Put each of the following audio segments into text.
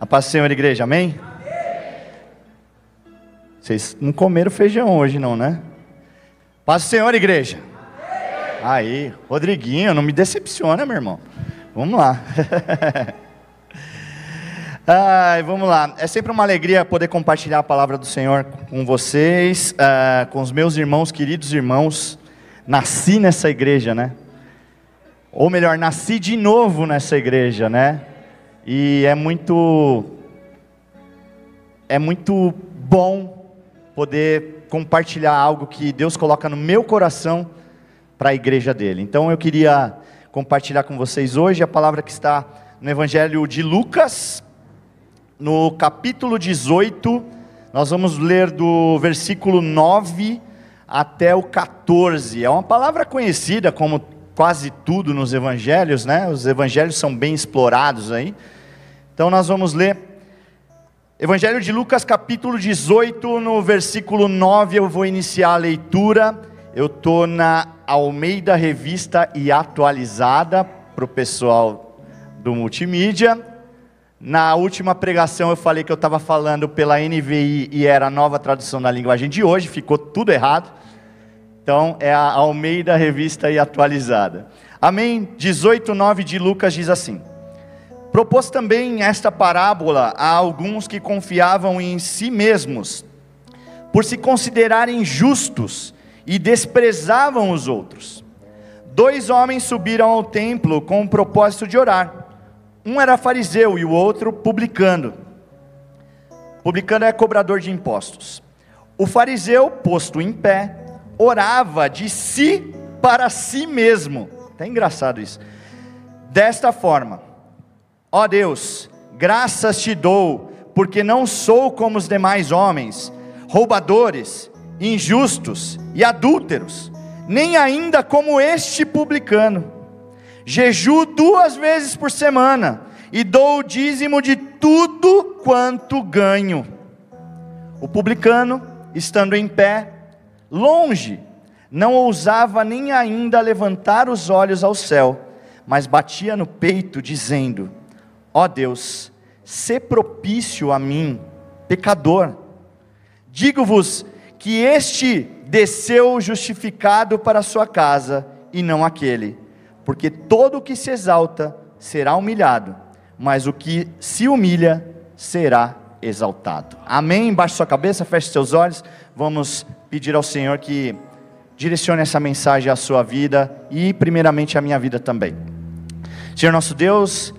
A paz do Senhor, igreja, amém? Vocês não comeram feijão hoje, não, né? Paz do Senhor, igreja. Aí, Rodriguinho, não me decepciona, meu irmão. Vamos lá. Ai, vamos lá. É sempre uma alegria poder compartilhar a palavra do Senhor com vocês, uh, com os meus irmãos, queridos irmãos. Nasci nessa igreja, né? Ou melhor, nasci de novo nessa igreja, né? E é muito é muito bom poder compartilhar algo que Deus coloca no meu coração para a igreja dele. Então eu queria compartilhar com vocês hoje a palavra que está no Evangelho de Lucas, no capítulo 18, nós vamos ler do versículo 9 até o 14. É uma palavra conhecida como quase tudo nos evangelhos, né? Os evangelhos são bem explorados aí. Então nós vamos ler Evangelho de Lucas, capítulo 18, no versículo 9, eu vou iniciar a leitura. Eu estou na Almeida Revista e Atualizada, para o pessoal do multimídia. Na última pregação eu falei que eu estava falando pela NVI e era a nova tradução da linguagem de hoje, ficou tudo errado. Então é a Almeida Revista e Atualizada. Amém? 18:9 de Lucas diz assim: Propôs também esta parábola a alguns que confiavam em si mesmos, por se considerarem justos e desprezavam os outros. Dois homens subiram ao templo com o propósito de orar. Um era fariseu e o outro publicano. Publicano é cobrador de impostos. O fariseu, posto em pé, orava de si para si mesmo. Tá engraçado isso. Desta forma: Ó Deus, graças te dou, porque não sou como os demais homens, roubadores, injustos e adúlteros, nem ainda como este publicano jejuo duas vezes por semana e dou o dízimo de tudo quanto ganho. O publicano, estando em pé, longe, não ousava nem ainda levantar os olhos ao céu, mas batia no peito, dizendo: Ó Deus, se propício a mim, pecador. Digo-vos que este desceu justificado para a sua casa, e não aquele porque todo o que se exalta será humilhado, mas o que se humilha será exaltado. Amém? Baixe sua cabeça, feche seus olhos. Vamos pedir ao Senhor que direcione essa mensagem à sua vida e, primeiramente, à minha vida também. Senhor nosso Deus,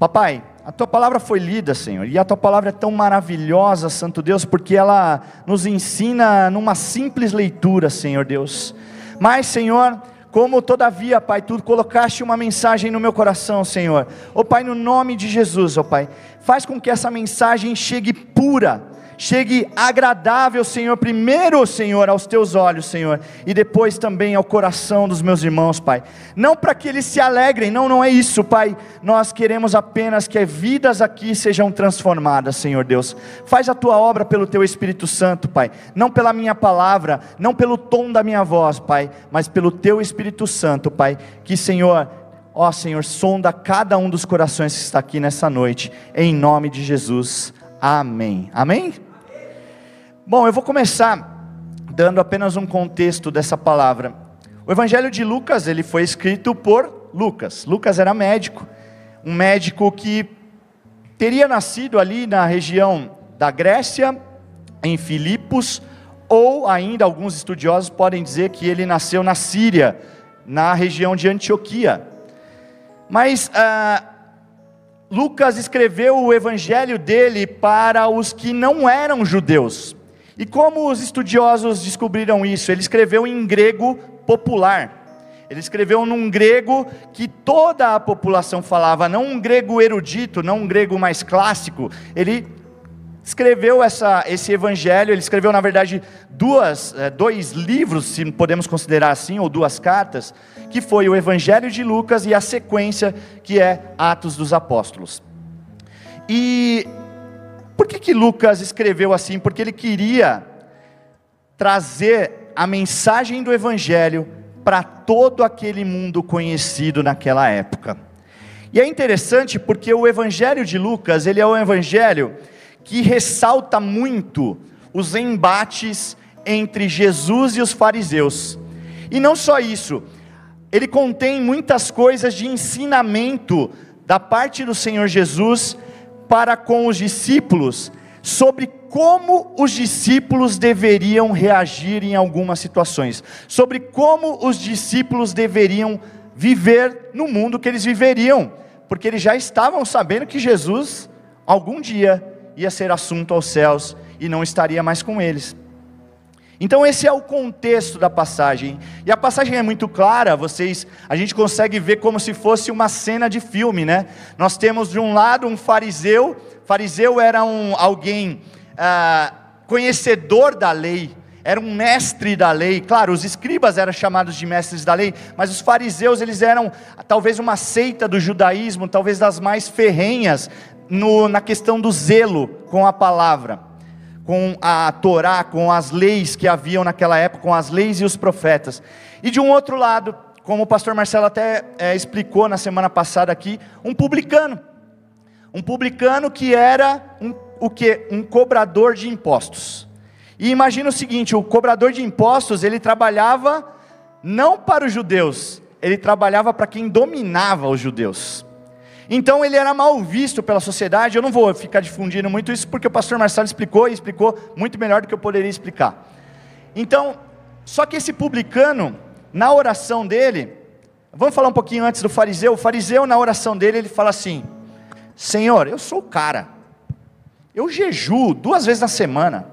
papai, a tua palavra foi lida, Senhor, e a tua palavra é tão maravilhosa, Santo Deus, porque ela nos ensina numa simples leitura, Senhor Deus. Mas, Senhor, como todavia, Pai, tu colocaste uma mensagem no meu coração, Senhor. Ó oh, Pai, no nome de Jesus, ó oh, Pai, faz com que essa mensagem chegue pura, chegue agradável, Senhor, primeiro, Senhor, aos teus olhos, Senhor, e depois também ao coração dos meus irmãos, Pai. Não para que eles se alegrem, não, não é isso, Pai. Nós queremos apenas que vidas aqui sejam transformadas, Senhor Deus. Faz a tua obra pelo teu Espírito Santo, Pai. Não pela minha palavra, não pelo tom da minha voz, Pai, mas pelo teu Espírito Santo, Pai. Que, Senhor, ó Senhor, sonda cada um dos corações que está aqui nessa noite, em nome de Jesus. Amém. Amém? Bom, eu vou começar dando apenas um contexto dessa palavra. O Evangelho de Lucas, ele foi escrito por Lucas. Lucas era médico, um médico que teria nascido ali na região da Grécia, em Filipos, ou ainda alguns estudiosos podem dizer que ele nasceu na Síria, na região de Antioquia. Mas ah, Lucas escreveu o evangelho dele para os que não eram judeus. E como os estudiosos descobriram isso? Ele escreveu em grego popular. Ele escreveu num grego que toda a população falava, não um grego erudito, não um grego mais clássico. Ele escreveu essa, esse evangelho, ele escreveu, na verdade, duas, é, dois livros, se podemos considerar assim, ou duas cartas, que foi o Evangelho de Lucas e a sequência, que é Atos dos Apóstolos. E por que, que Lucas escreveu assim? Porque ele queria trazer a mensagem do Evangelho para todo aquele mundo conhecido naquela época. E é interessante porque o evangelho de Lucas, ele é um evangelho que ressalta muito os embates entre Jesus e os fariseus. E não só isso, ele contém muitas coisas de ensinamento da parte do Senhor Jesus para com os discípulos sobre como os discípulos deveriam reagir em algumas situações, sobre como os discípulos deveriam viver no mundo que eles viveriam, porque eles já estavam sabendo que Jesus algum dia ia ser assunto aos céus e não estaria mais com eles. Então esse é o contexto da passagem. E a passagem é muito clara, vocês, a gente consegue ver como se fosse uma cena de filme, né? Nós temos de um lado um fariseu, fariseu era um alguém ah, conhecedor da lei, era um mestre da lei. Claro, os escribas eram chamados de mestres da lei, mas os fariseus eles eram talvez uma seita do judaísmo, talvez das mais ferrenhas no, na questão do zelo com a palavra com a Torá, com as leis que haviam naquela época, com as leis e os profetas. E de um outro lado, como o pastor Marcelo até é, explicou na semana passada aqui, um publicano. Um publicano que era um, o que? Um cobrador de impostos. E imagina o seguinte: o cobrador de impostos ele trabalhava não para os judeus, ele trabalhava para quem dominava os judeus. Então ele era mal visto pela sociedade. Eu não vou ficar difundindo muito isso porque o pastor Marcelo explicou e explicou muito melhor do que eu poderia explicar. Então, só que esse publicano, na oração dele, vamos falar um pouquinho antes do fariseu. O fariseu, na oração dele, ele fala assim: Senhor, eu sou o cara, eu jejuo duas vezes na semana.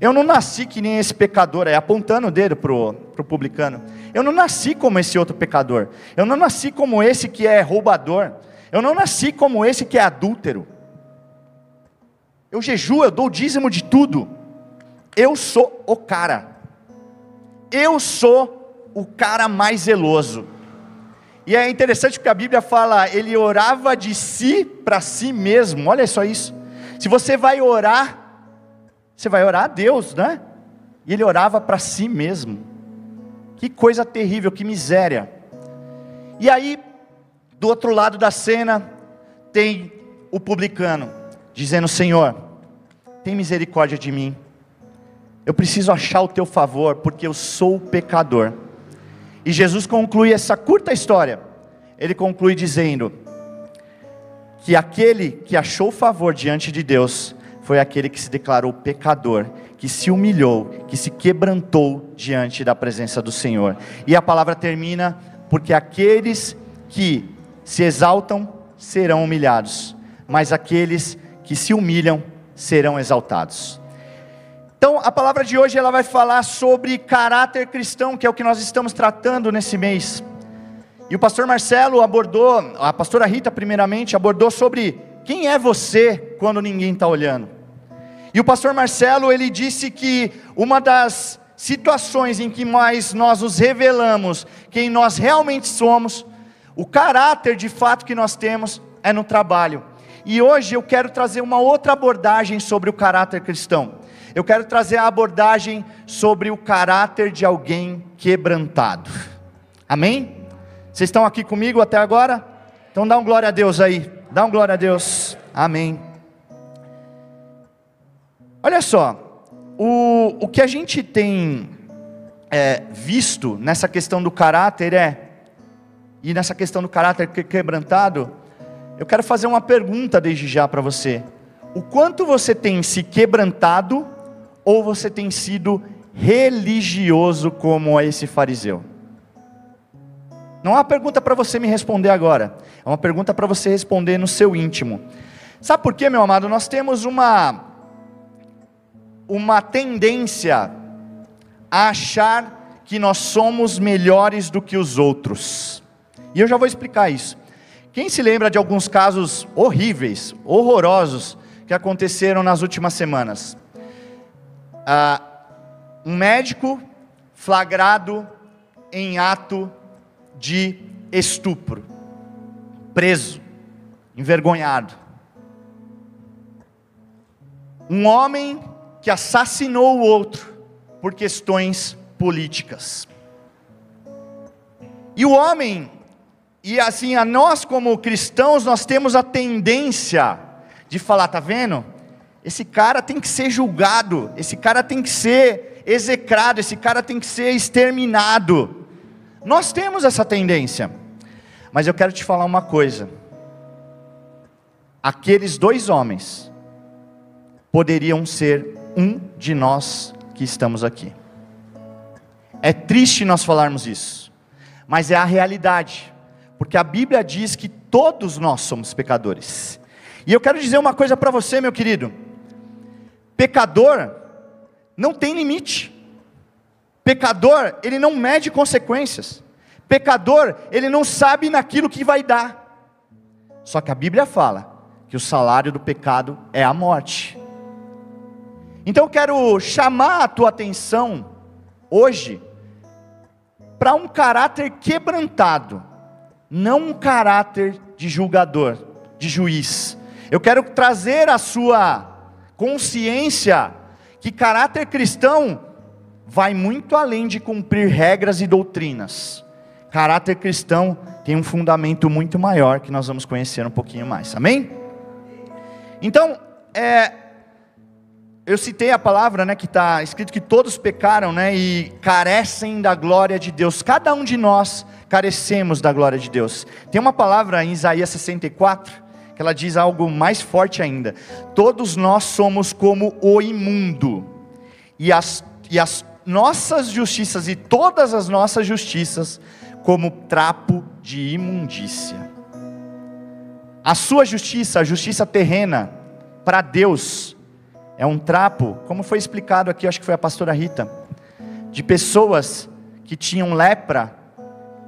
Eu não nasci que nem esse pecador aí, apontando o dedo para o publicano. Eu não nasci como esse outro pecador. Eu não nasci como esse que é roubador. Eu não nasci como esse que é adúltero. Eu jejuo, eu dou o dízimo de tudo. Eu sou o cara. Eu sou o cara mais zeloso. E é interessante porque a Bíblia fala, ele orava de si para si mesmo. Olha só isso. Se você vai orar, você vai orar a Deus, né? E ele orava para si mesmo. Que coisa terrível, que miséria. E aí, do outro lado da cena, tem o publicano, dizendo: Senhor, tem misericórdia de mim. Eu preciso achar o teu favor, porque eu sou pecador. E Jesus conclui essa curta história. Ele conclui dizendo que aquele que achou favor diante de Deus foi aquele que se declarou pecador, que se humilhou, que se quebrantou diante da presença do Senhor. E a palavra termina porque aqueles que se exaltam, serão humilhados, mas aqueles que se humilham serão exaltados. Então, a palavra de hoje ela vai falar sobre caráter cristão, que é o que nós estamos tratando nesse mês. E o pastor Marcelo abordou, a pastora Rita primeiramente abordou sobre quem é você quando ninguém está olhando. E o pastor Marcelo ele disse que uma das situações em que mais nós nos revelamos quem nós realmente somos o caráter de fato que nós temos é no trabalho. E hoje eu quero trazer uma outra abordagem sobre o caráter cristão. Eu quero trazer a abordagem sobre o caráter de alguém quebrantado. Amém? Vocês estão aqui comigo até agora? Então dá um glória a Deus aí. Dá um glória a Deus. Amém. Olha só, o, o que a gente tem é, visto nessa questão do caráter é e nessa questão do caráter quebrantado, eu quero fazer uma pergunta desde já para você. O quanto você tem se quebrantado ou você tem sido religioso como esse fariseu? Não é uma pergunta para você me responder agora, é uma pergunta para você responder no seu íntimo. Sabe por quê, meu amado? Nós temos uma uma tendência a achar que nós somos melhores do que os outros. E eu já vou explicar isso. Quem se lembra de alguns casos horríveis, horrorosos, que aconteceram nas últimas semanas? Ah, um médico flagrado em ato de estupro, preso, envergonhado. Um homem que assassinou o outro por questões políticas. E o homem E assim, a nós como cristãos, nós temos a tendência de falar, tá vendo? Esse cara tem que ser julgado, esse cara tem que ser execrado, esse cara tem que ser exterminado. Nós temos essa tendência. Mas eu quero te falar uma coisa. Aqueles dois homens poderiam ser um de nós que estamos aqui. É triste nós falarmos isso, mas é a realidade, porque a Bíblia diz que todos nós somos pecadores. E eu quero dizer uma coisa para você, meu querido: pecador não tem limite, pecador, ele não mede consequências, pecador, ele não sabe naquilo que vai dar. Só que a Bíblia fala que o salário do pecado é a morte. Então eu quero chamar a tua atenção hoje para um caráter quebrantado, não um caráter de julgador, de juiz. Eu quero trazer a sua consciência que caráter cristão vai muito além de cumprir regras e doutrinas. Caráter cristão tem um fundamento muito maior que nós vamos conhecer um pouquinho mais. Amém? Então, é, eu citei a palavra, né, que está escrito que todos pecaram, né, e carecem da glória de Deus. Cada um de nós carecemos da glória de Deus. Tem uma palavra em Isaías 64 que ela diz algo mais forte ainda. Todos nós somos como o imundo, e as, e as nossas justiças e todas as nossas justiças como trapo de imundícia. A sua justiça, a justiça terrena, para Deus, é um trapo, como foi explicado aqui, acho que foi a pastora Rita, de pessoas que tinham lepra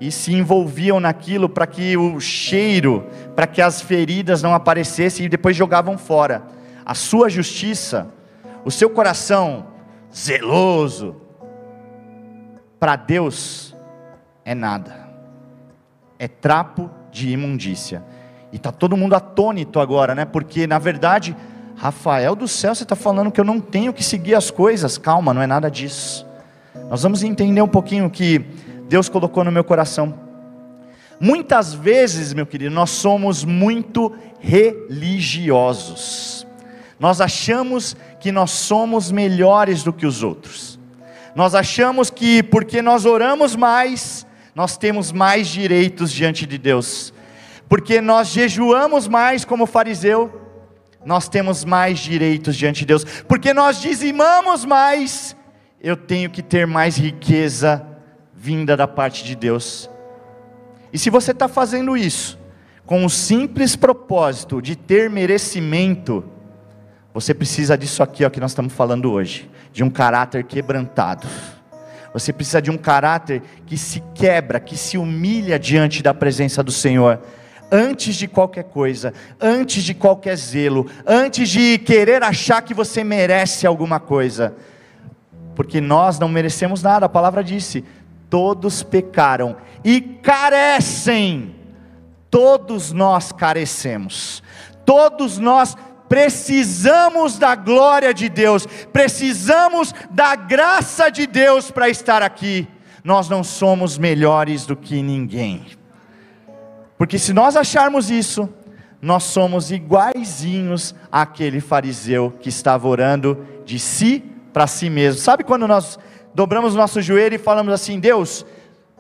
e se envolviam naquilo para que o cheiro, para que as feridas não aparecessem e depois jogavam fora. A sua justiça, o seu coração zeloso, para Deus é nada, é trapo de imundícia. E está todo mundo atônito agora, né? Porque na verdade Rafael do céu, você está falando que eu não tenho que seguir as coisas. Calma, não é nada disso. Nós vamos entender um pouquinho que Deus colocou no meu coração. Muitas vezes, meu querido, nós somos muito religiosos. Nós achamos que nós somos melhores do que os outros. Nós achamos que porque nós oramos mais, nós temos mais direitos diante de Deus. Porque nós jejuamos mais como fariseu, nós temos mais direitos diante de Deus, porque nós dizimamos mais, eu tenho que ter mais riqueza vinda da parte de Deus. E se você está fazendo isso, com o simples propósito de ter merecimento, você precisa disso aqui ó, que nós estamos falando hoje, de um caráter quebrantado. Você precisa de um caráter que se quebra, que se humilha diante da presença do Senhor antes de qualquer coisa, antes de qualquer zelo, antes de querer achar que você merece alguma coisa, porque nós não merecemos nada, a palavra disse: todos pecaram e carecem, todos nós carecemos, todos nós precisamos da glória de Deus, precisamos da graça de Deus para estar aqui. Nós não somos melhores do que ninguém. Porque se nós acharmos isso, nós somos iguaizinhos àquele fariseu que estava orando de si para si mesmo. Sabe quando nós dobramos nosso joelho e falamos assim: Deus,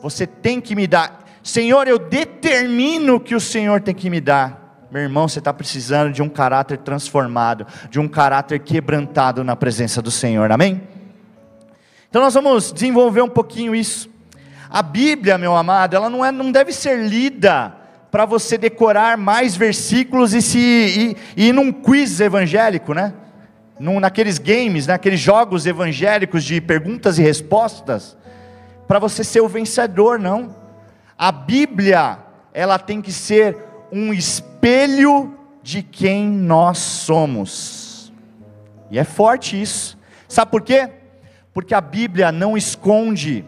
você tem que me dar. Senhor, eu determino que o Senhor tem que me dar. Meu irmão, você está precisando de um caráter transformado, de um caráter quebrantado na presença do Senhor, amém? Então nós vamos desenvolver um pouquinho isso. A Bíblia, meu amado, ela não, é, não deve ser lida para você decorar mais versículos e se e, e ir num quiz evangélico, né? Num, naqueles games, naqueles jogos evangélicos de perguntas e respostas, para você ser o vencedor, não. A Bíblia, ela tem que ser um espelho de quem nós somos. E é forte isso. Sabe por quê? Porque a Bíblia não esconde.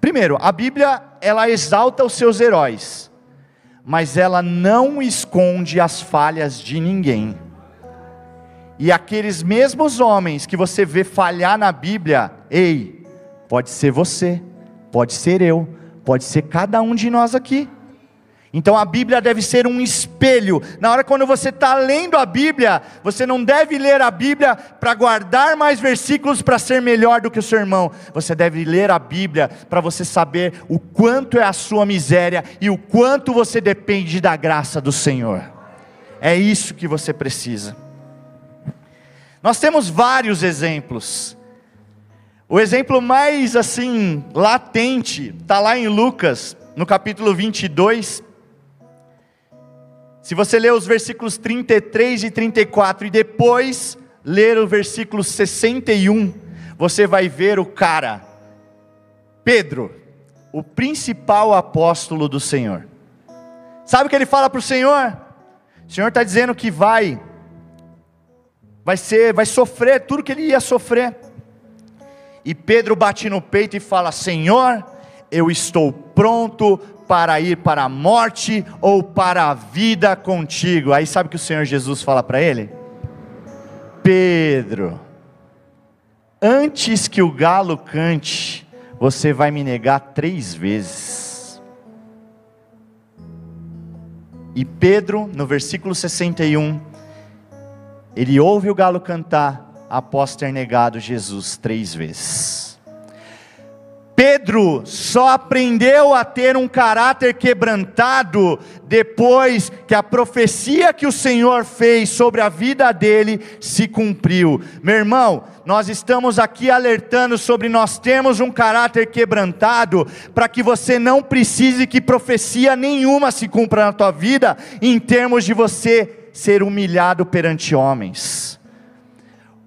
Primeiro, a Bíblia ela exalta os seus heróis mas ela não esconde as falhas de ninguém. E aqueles mesmos homens que você vê falhar na Bíblia, ei, pode ser você, pode ser eu, pode ser cada um de nós aqui. Então a Bíblia deve ser um espelho. Na hora quando você está lendo a Bíblia, você não deve ler a Bíblia para guardar mais versículos para ser melhor do que o seu irmão. Você deve ler a Bíblia para você saber o quanto é a sua miséria e o quanto você depende da graça do Senhor. É isso que você precisa. Nós temos vários exemplos. O exemplo mais assim latente está lá em Lucas, no capítulo 22, se você ler os versículos 33 e 34 e depois ler o versículo 61, você vai ver o cara, Pedro, o principal apóstolo do Senhor. Sabe o que ele fala para o Senhor? O Senhor está dizendo que vai, vai ser, vai sofrer tudo que ele ia sofrer. E Pedro bate no peito e fala: Senhor, eu estou pronto para ir para a morte ou para a vida contigo. Aí sabe o que o Senhor Jesus fala para ele? Pedro, antes que o galo cante, você vai me negar três vezes. E Pedro, no versículo 61, ele ouve o galo cantar após ter negado Jesus três vezes. Pedro só aprendeu a ter um caráter quebrantado depois que a profecia que o Senhor fez sobre a vida dele se cumpriu. Meu irmão, nós estamos aqui alertando sobre nós termos um caráter quebrantado para que você não precise que profecia nenhuma se cumpra na tua vida em termos de você ser humilhado perante homens.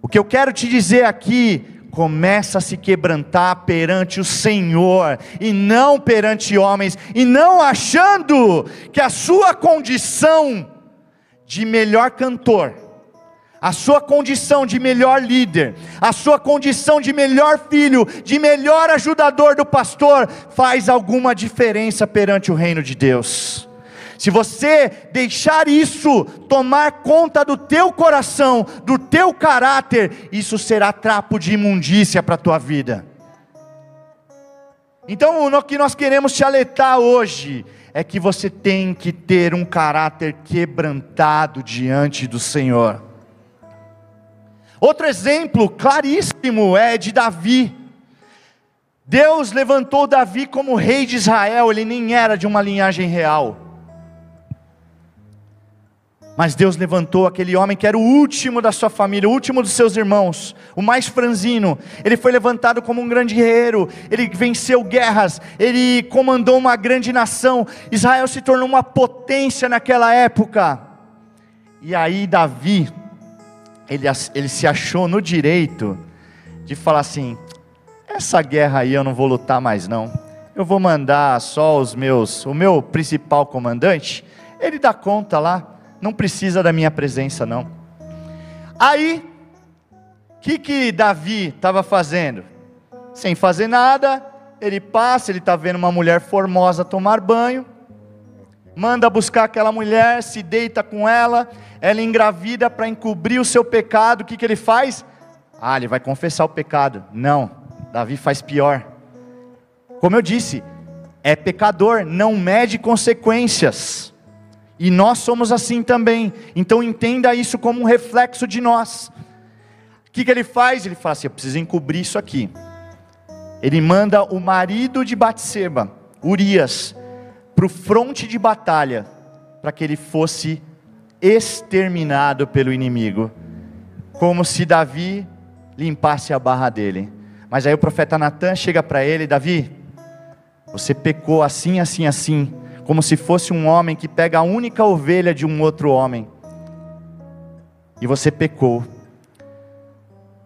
O que eu quero te dizer aqui começa a se quebrantar perante o Senhor e não perante homens, e não achando que a sua condição de melhor cantor, a sua condição de melhor líder, a sua condição de melhor filho, de melhor ajudador do pastor, faz alguma diferença perante o reino de Deus. Se você deixar isso tomar conta do teu coração, do teu caráter, isso será trapo de imundícia para a tua vida. Então, o que nós queremos te alertar hoje é que você tem que ter um caráter quebrantado diante do Senhor. Outro exemplo claríssimo é de Davi. Deus levantou Davi como rei de Israel, ele nem era de uma linhagem real. Mas Deus levantou aquele homem que era o último da sua família, o último dos seus irmãos, o mais franzino. Ele foi levantado como um grande guerreiro, ele venceu guerras, ele comandou uma grande nação. Israel se tornou uma potência naquela época. E aí, Davi, ele, ele se achou no direito de falar assim: essa guerra aí eu não vou lutar mais, não. Eu vou mandar só os meus, o meu principal comandante, ele dá conta lá não precisa da minha presença, não. Aí, o que, que Davi estava fazendo? Sem fazer nada, ele passa, ele está vendo uma mulher formosa tomar banho, manda buscar aquela mulher, se deita com ela, ela engravida para encobrir o seu pecado, o que, que ele faz? Ah, ele vai confessar o pecado. Não, Davi faz pior. Como eu disse, é pecador, não mede consequências. E nós somos assim também. Então entenda isso como um reflexo de nós. O que, que ele faz? Ele fala assim: eu preciso encobrir isso aqui. Ele manda o marido de Batseba, Urias, para o fronte de batalha, para que ele fosse exterminado pelo inimigo, como se Davi limpasse a barra dele. Mas aí o profeta Natan chega para ele: Davi, você pecou assim, assim, assim como se fosse um homem que pega a única ovelha de um outro homem. E você pecou.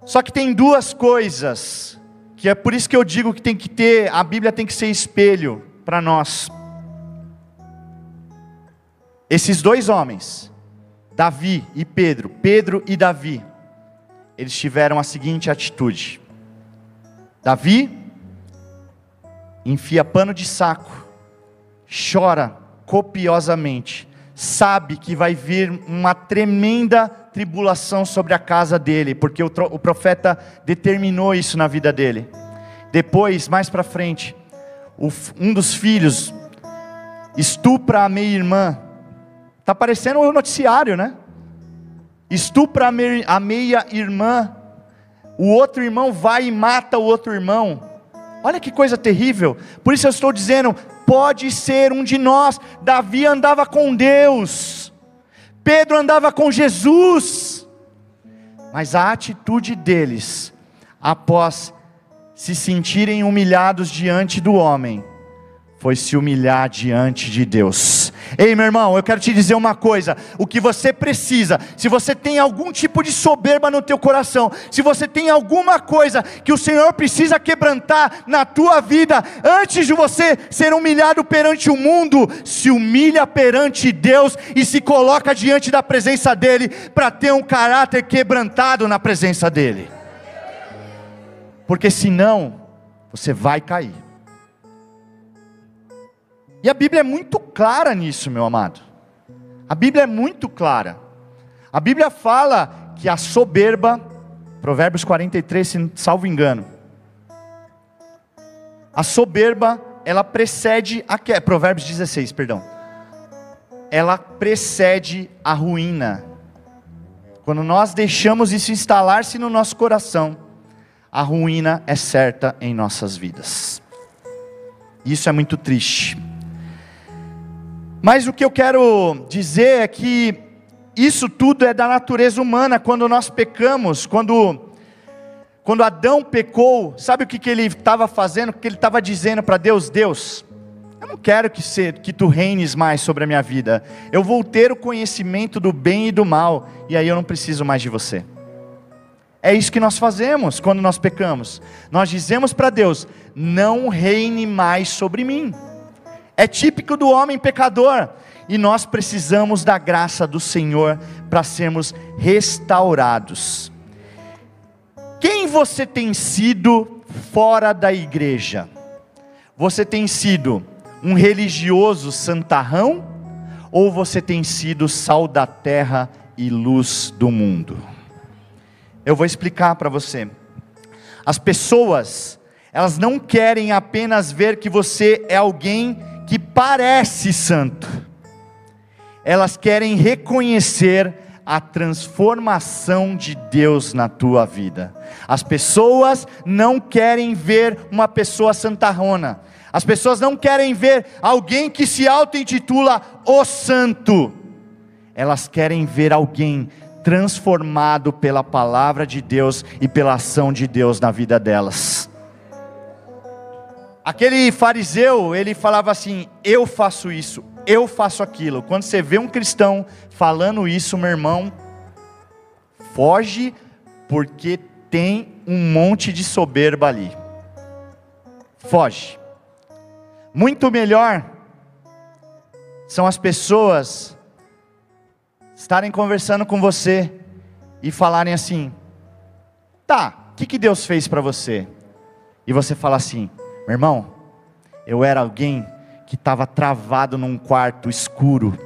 Só que tem duas coisas, que é por isso que eu digo que tem que ter, a Bíblia tem que ser espelho para nós. Esses dois homens, Davi e Pedro, Pedro e Davi, eles tiveram a seguinte atitude: Davi enfia pano de saco chora copiosamente, sabe que vai vir uma tremenda tribulação sobre a casa dele, porque o, o profeta determinou isso na vida dele. Depois, mais para frente, o, um dos filhos estupra a meia irmã. Está parecendo o noticiário, né? Estupra a meia irmã. O outro irmão vai e mata o outro irmão. Olha que coisa terrível. Por isso eu estou dizendo, pode ser um de nós. Davi andava com Deus. Pedro andava com Jesus. Mas a atitude deles, após se sentirem humilhados diante do homem, foi se humilhar diante de Deus. Ei, meu irmão, eu quero te dizer uma coisa: o que você precisa, se você tem algum tipo de soberba no teu coração, se você tem alguma coisa que o Senhor precisa quebrantar na tua vida, antes de você ser humilhado perante o mundo, se humilha perante Deus e se coloca diante da presença dEle, para ter um caráter quebrantado na presença dEle porque senão você vai cair. E a Bíblia é muito clara nisso, meu amado. A Bíblia é muito clara. A Bíblia fala que a soberba, Provérbios 43, se salvo engano, a soberba, ela precede a queda, Provérbios 16, perdão. Ela precede a ruína. Quando nós deixamos isso instalar-se no nosso coração, a ruína é certa em nossas vidas. Isso é muito triste. Mas o que eu quero dizer é que isso tudo é da natureza humana. Quando nós pecamos, quando, quando Adão pecou, sabe o que, que ele estava fazendo? O que ele estava dizendo para Deus? Deus, eu não quero que, que tu reines mais sobre a minha vida. Eu vou ter o conhecimento do bem e do mal, e aí eu não preciso mais de você. É isso que nós fazemos quando nós pecamos. Nós dizemos para Deus: não reine mais sobre mim. É típico do homem pecador. E nós precisamos da graça do Senhor para sermos restaurados. Quem você tem sido fora da igreja? Você tem sido um religioso santarrão? Ou você tem sido sal da terra e luz do mundo? Eu vou explicar para você. As pessoas, elas não querem apenas ver que você é alguém que parece santo. Elas querem reconhecer a transformação de Deus na tua vida. As pessoas não querem ver uma pessoa santarrona. As pessoas não querem ver alguém que se auto-intitula o santo. Elas querem ver alguém transformado pela palavra de Deus e pela ação de Deus na vida delas. Aquele fariseu, ele falava assim: Eu faço isso, eu faço aquilo. Quando você vê um cristão falando isso, meu irmão, foge, porque tem um monte de soberba ali. Foge. Muito melhor são as pessoas estarem conversando com você e falarem assim: tá, o que, que Deus fez para você? E você fala assim: meu irmão, eu era alguém que estava travado num quarto escuro,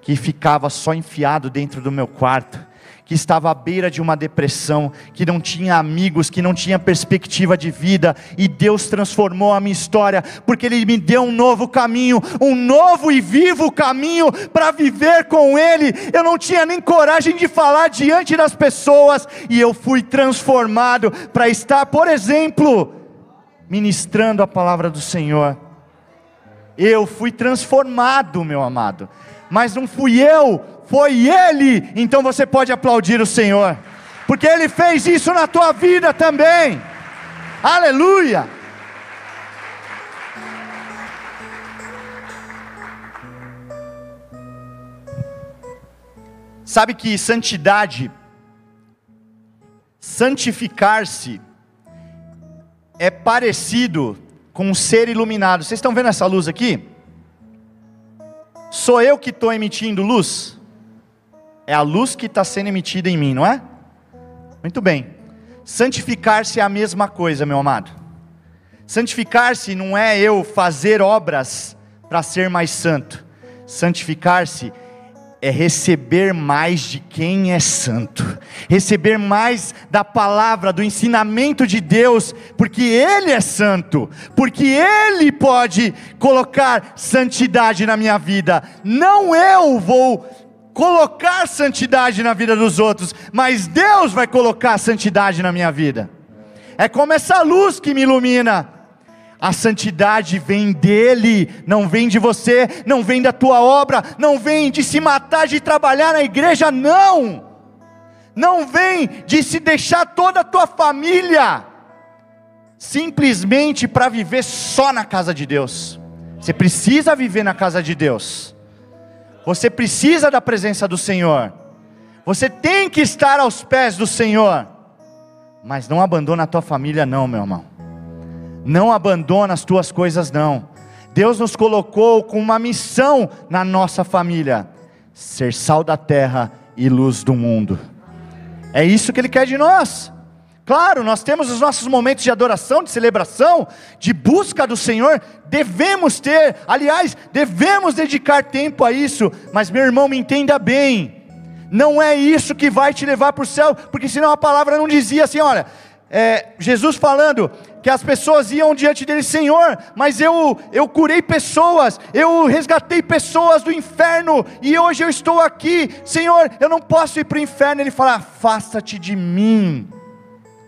que ficava só enfiado dentro do meu quarto, que estava à beira de uma depressão, que não tinha amigos, que não tinha perspectiva de vida, e Deus transformou a minha história, porque Ele me deu um novo caminho, um novo e vivo caminho para viver com Ele. Eu não tinha nem coragem de falar diante das pessoas, e eu fui transformado para estar, por exemplo, ministrando a palavra do Senhor. Eu fui transformado, meu amado, mas não fui eu, foi Ele. Então você pode aplaudir o Senhor, porque Ele fez isso na tua vida também. Aleluia. Sabe que santidade, santificar-se, é parecido com ser iluminado. Vocês estão vendo essa luz aqui? Sou eu que estou emitindo luz? É a luz que está sendo emitida em mim, não é? Muito bem. Santificar-se é a mesma coisa, meu amado. Santificar-se não é eu fazer obras para ser mais santo. Santificar-se é receber mais de quem é santo, receber mais da palavra, do ensinamento de Deus, porque Ele é santo, porque Ele pode colocar santidade na minha vida, não eu vou colocar santidade na vida dos outros, mas Deus vai colocar santidade na minha vida. É como essa luz que me ilumina. A santidade vem dele, não vem de você, não vem da tua obra, não vem de se matar, de trabalhar na igreja, não. Não vem de se deixar toda a tua família, simplesmente para viver só na casa de Deus. Você precisa viver na casa de Deus, você precisa da presença do Senhor, você tem que estar aos pés do Senhor, mas não abandona a tua família, não, meu irmão. Não abandona as tuas coisas, não. Deus nos colocou com uma missão na nossa família: ser sal da terra e luz do mundo. É isso que Ele quer de nós. Claro, nós temos os nossos momentos de adoração, de celebração, de busca do Senhor, devemos ter, aliás, devemos dedicar tempo a isso, mas meu irmão, me entenda bem, não é isso que vai te levar para o céu, porque senão a palavra não dizia assim: olha, é, Jesus falando que as pessoas iam diante dele, Senhor, mas eu, eu curei pessoas, eu resgatei pessoas do inferno, e hoje eu estou aqui, Senhor, eu não posso ir para o inferno. Ele fala: afasta-te de mim,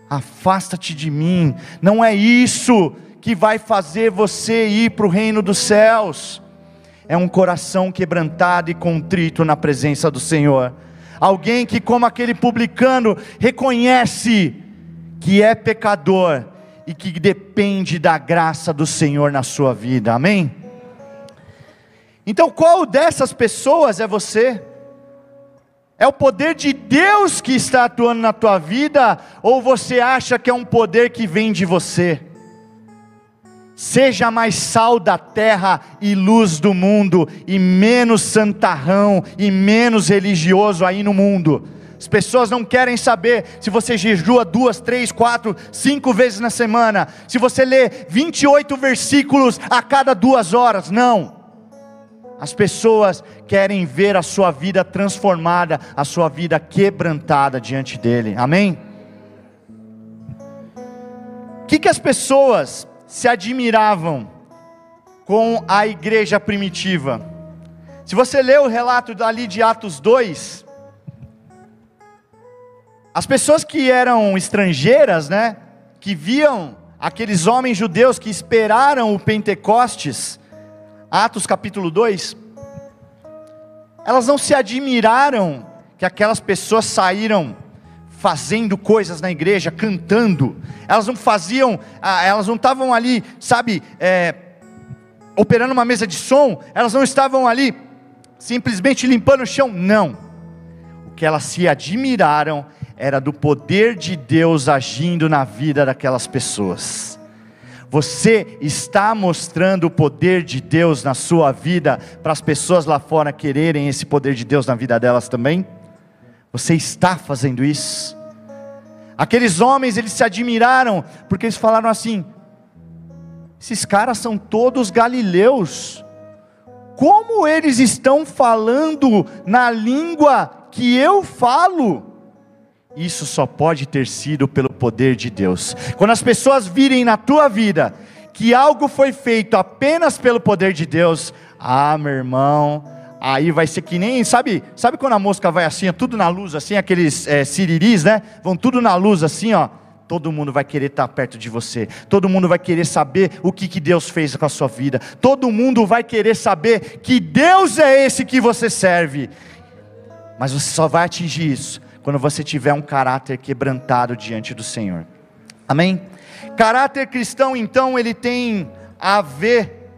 afasta-te de mim, não é isso que vai fazer você ir para o reino dos céus, é um coração quebrantado e contrito na presença do Senhor, alguém que, como aquele publicano, reconhece que é pecador e que depende da graça do Senhor na sua vida, amém? Então, qual dessas pessoas é você? É o poder de Deus que está atuando na tua vida, ou você acha que é um poder que vem de você? Seja mais sal da terra e luz do mundo, e menos santarrão e menos religioso aí no mundo. As pessoas não querem saber se você jejua duas, três, quatro, cinco vezes na semana, se você lê 28 versículos a cada duas horas. Não. As pessoas querem ver a sua vida transformada, a sua vida quebrantada diante dele. Amém? O que, que as pessoas se admiravam com a igreja primitiva? Se você lê o relato ali de Atos 2, as pessoas que eram estrangeiras, né, que viam aqueles homens judeus que esperaram o Pentecostes, Atos capítulo 2, elas não se admiraram que aquelas pessoas saíram fazendo coisas na igreja, cantando, elas não faziam, ah, elas não estavam ali, sabe, é, operando uma mesa de som, elas não estavam ali simplesmente limpando o chão, não, o que elas se admiraram era do poder de Deus agindo na vida daquelas pessoas. Você está mostrando o poder de Deus na sua vida para as pessoas lá fora quererem esse poder de Deus na vida delas também? Você está fazendo isso? Aqueles homens, eles se admiraram, porque eles falaram assim: esses caras são todos galileus, como eles estão falando na língua que eu falo? Isso só pode ter sido pelo poder de Deus. Quando as pessoas virem na tua vida que algo foi feito apenas pelo poder de Deus, ah, meu irmão, aí vai ser que nem, sabe, sabe quando a mosca vai assim, tudo na luz, assim, aqueles é, siriris, né? Vão tudo na luz, assim, ó. Todo mundo vai querer estar perto de você, todo mundo vai querer saber o que, que Deus fez com a sua vida, todo mundo vai querer saber que Deus é esse que você serve, mas você só vai atingir isso quando você tiver um caráter quebrantado diante do Senhor. Amém? Caráter cristão, então, ele tem a ver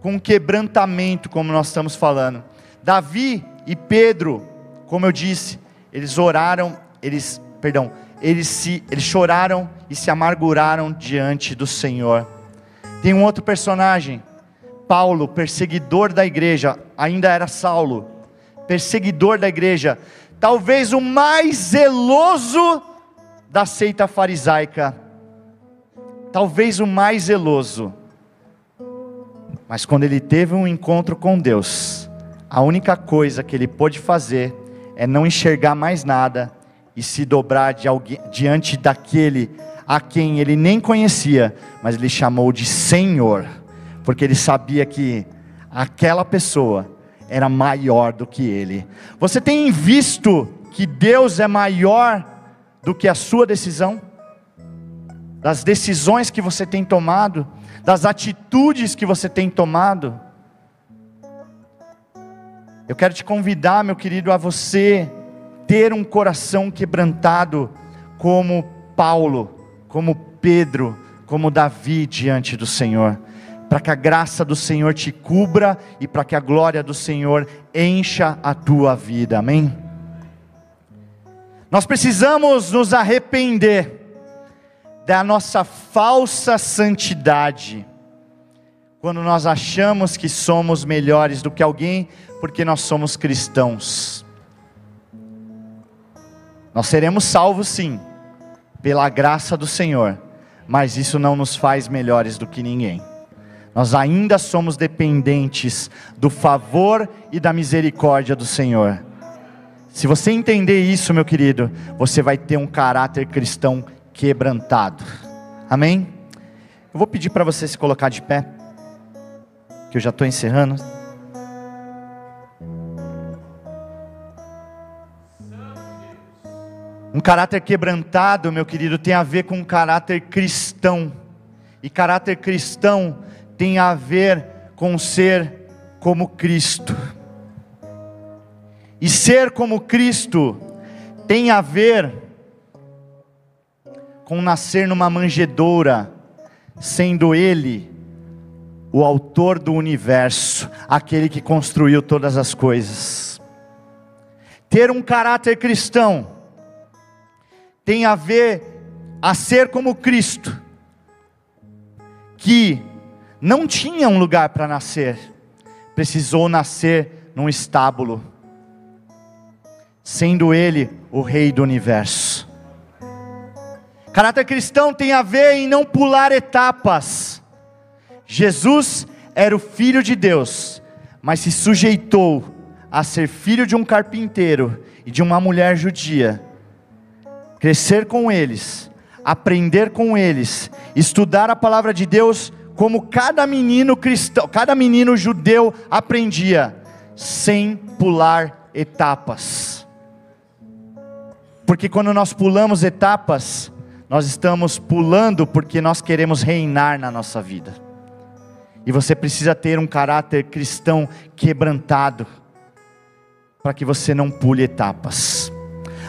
com quebrantamento, como nós estamos falando. Davi e Pedro, como eu disse, eles oraram, eles, perdão, eles se, eles choraram e se amarguraram diante do Senhor. Tem um outro personagem, Paulo, perseguidor da igreja, ainda era Saulo, perseguidor da igreja, talvez o mais zeloso da seita farisaica, talvez o mais zeloso, mas quando ele teve um encontro com Deus, a única coisa que ele pôde fazer é não enxergar mais nada e se dobrar alguém, diante daquele a quem ele nem conhecia, mas ele chamou de Senhor, porque ele sabia que aquela pessoa era maior do que ele. Você tem visto que Deus é maior do que a sua decisão? Das decisões que você tem tomado, das atitudes que você tem tomado? Eu quero te convidar, meu querido, a você ter um coração quebrantado como Paulo, como Pedro, como Davi diante do Senhor para que a graça do Senhor te cubra e para que a glória do Senhor encha a tua vida, amém? Nós precisamos nos arrepender da nossa falsa santidade, quando nós achamos que somos melhores do que alguém, porque nós somos cristãos. Nós seremos salvos sim, pela graça do Senhor, mas isso não nos faz melhores do que ninguém. Nós ainda somos dependentes do favor e da misericórdia do Senhor. Se você entender isso, meu querido, você vai ter um caráter cristão quebrantado. Amém? Eu vou pedir para você se colocar de pé, que eu já estou encerrando. Um caráter quebrantado, meu querido, tem a ver com um caráter cristão. E caráter cristão tem a ver com ser como Cristo. E ser como Cristo tem a ver com nascer numa manjedoura, sendo Ele o autor do universo, aquele que construiu todas as coisas. Ter um caráter cristão tem a ver a ser como Cristo, que não tinha um lugar para nascer, precisou nascer num estábulo, sendo ele o rei do universo. Caráter cristão tem a ver em não pular etapas. Jesus era o filho de Deus, mas se sujeitou a ser filho de um carpinteiro e de uma mulher judia, crescer com eles, aprender com eles, estudar a palavra de Deus como cada menino cristão, cada menino judeu aprendia, sem pular etapas. Porque quando nós pulamos etapas, nós estamos pulando porque nós queremos reinar na nossa vida. E você precisa ter um caráter cristão quebrantado, para que você não pule etapas.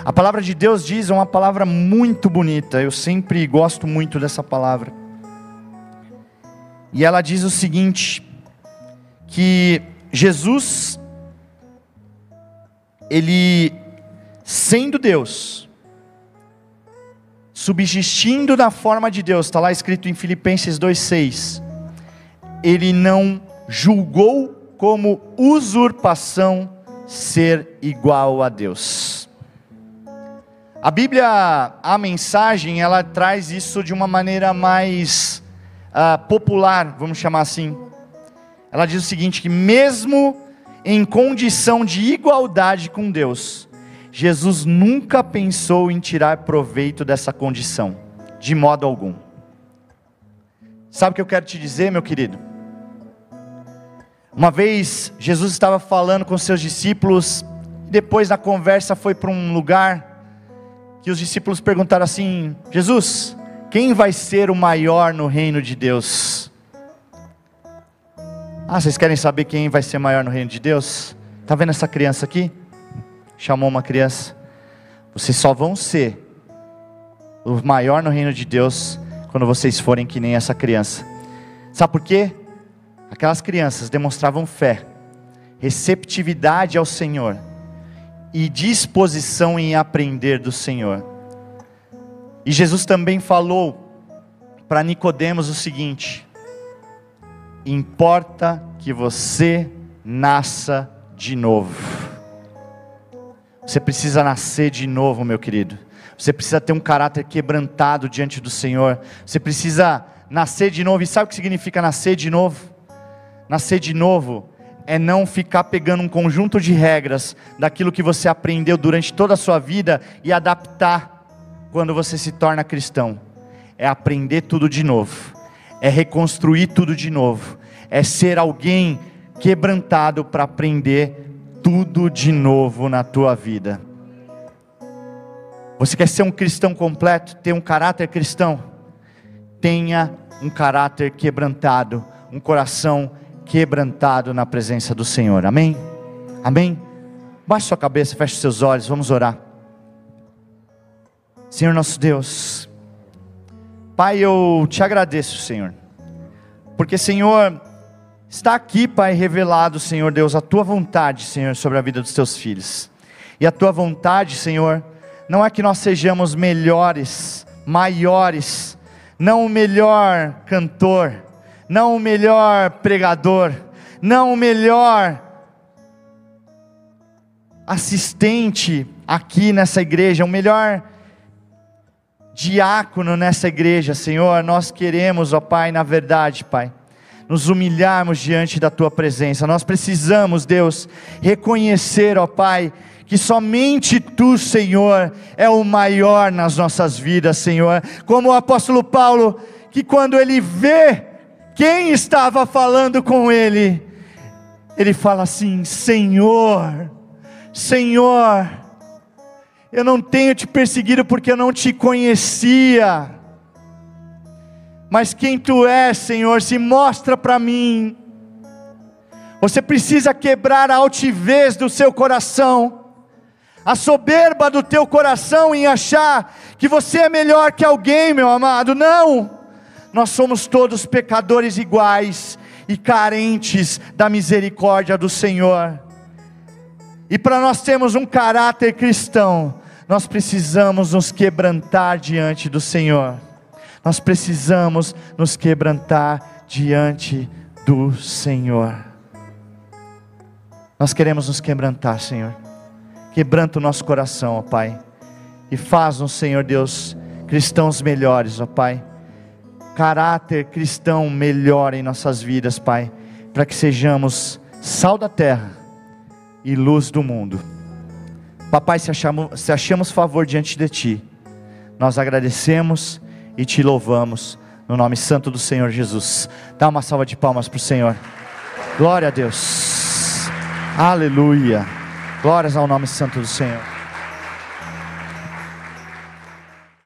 A palavra de Deus diz uma palavra muito bonita, eu sempre gosto muito dessa palavra. E ela diz o seguinte: que Jesus, ele, sendo Deus, subsistindo na forma de Deus, está lá escrito em Filipenses 2,6, ele não julgou como usurpação ser igual a Deus. A Bíblia, a mensagem, ela traz isso de uma maneira mais uh, popular, vamos chamar assim. Ela diz o seguinte: que mesmo em condição de igualdade com Deus, Jesus nunca pensou em tirar proveito dessa condição, de modo algum. Sabe o que eu quero te dizer, meu querido? Uma vez Jesus estava falando com seus discípulos, depois da conversa foi para um lugar que os discípulos perguntaram assim: Jesus, quem vai ser o maior no reino de Deus? Ah, vocês querem saber quem vai ser maior no reino de Deus? Está vendo essa criança aqui? Chamou uma criança. Vocês só vão ser o maior no reino de Deus quando vocês forem que nem essa criança. Sabe por quê? Aquelas crianças demonstravam fé, receptividade ao Senhor e disposição em aprender do Senhor. E Jesus também falou para Nicodemos o seguinte: importa que você nasça de novo. Você precisa nascer de novo, meu querido. Você precisa ter um caráter quebrantado diante do Senhor. Você precisa nascer de novo. E sabe o que significa nascer de novo? Nascer de novo é não ficar pegando um conjunto de regras daquilo que você aprendeu durante toda a sua vida e adaptar quando você se torna cristão. É aprender tudo de novo, é reconstruir tudo de novo, é ser alguém quebrantado para aprender tudo de novo na tua vida. Você quer ser um cristão completo, ter um caráter cristão? Tenha um caráter quebrantado, um coração quebrantado na presença do Senhor. Amém? Amém? Baixe sua cabeça, feche seus olhos, vamos orar. Senhor nosso Deus, Pai, eu te agradeço, Senhor, porque, Senhor, está aqui, Pai, revelado, Senhor Deus, a tua vontade, Senhor, sobre a vida dos teus filhos. E a tua vontade, Senhor, não é que nós sejamos melhores, maiores, não o melhor cantor, não o melhor pregador, não o melhor assistente aqui nessa igreja, o melhor diácono nessa igreja, Senhor. Nós queremos, ó Pai, na verdade, Pai, nos humilharmos diante da tua presença. Nós precisamos, Deus, reconhecer, ó Pai, que somente tu, Senhor, é o maior nas nossas vidas, Senhor. Como o apóstolo Paulo, que quando ele vê quem estava falando com ele, ele fala assim: Senhor, Senhor, eu não tenho te perseguido porque eu não te conhecia, mas quem tu és, Senhor, se mostra para mim. Você precisa quebrar a altivez do seu coração a soberba do teu coração em achar que você é melhor que alguém, meu amado. Não! Nós somos todos pecadores iguais e carentes da misericórdia do Senhor. E para nós termos um caráter cristão, nós precisamos nos quebrantar diante do Senhor. Nós precisamos nos quebrantar diante do Senhor. Nós queremos nos quebrantar, Senhor. Quebranta o nosso coração, ó Pai. E faz-nos, Senhor Deus, cristãos melhores, ó Pai. Caráter cristão melhor em nossas vidas, Pai. Para que sejamos sal da terra e luz do mundo. Papai, se achamos, se achamos favor diante de Ti, nós agradecemos e Te louvamos, no nome santo do Senhor Jesus. Dá uma salva de palmas para o Senhor. Glória a Deus. Aleluia. Glórias ao nome santo do Senhor.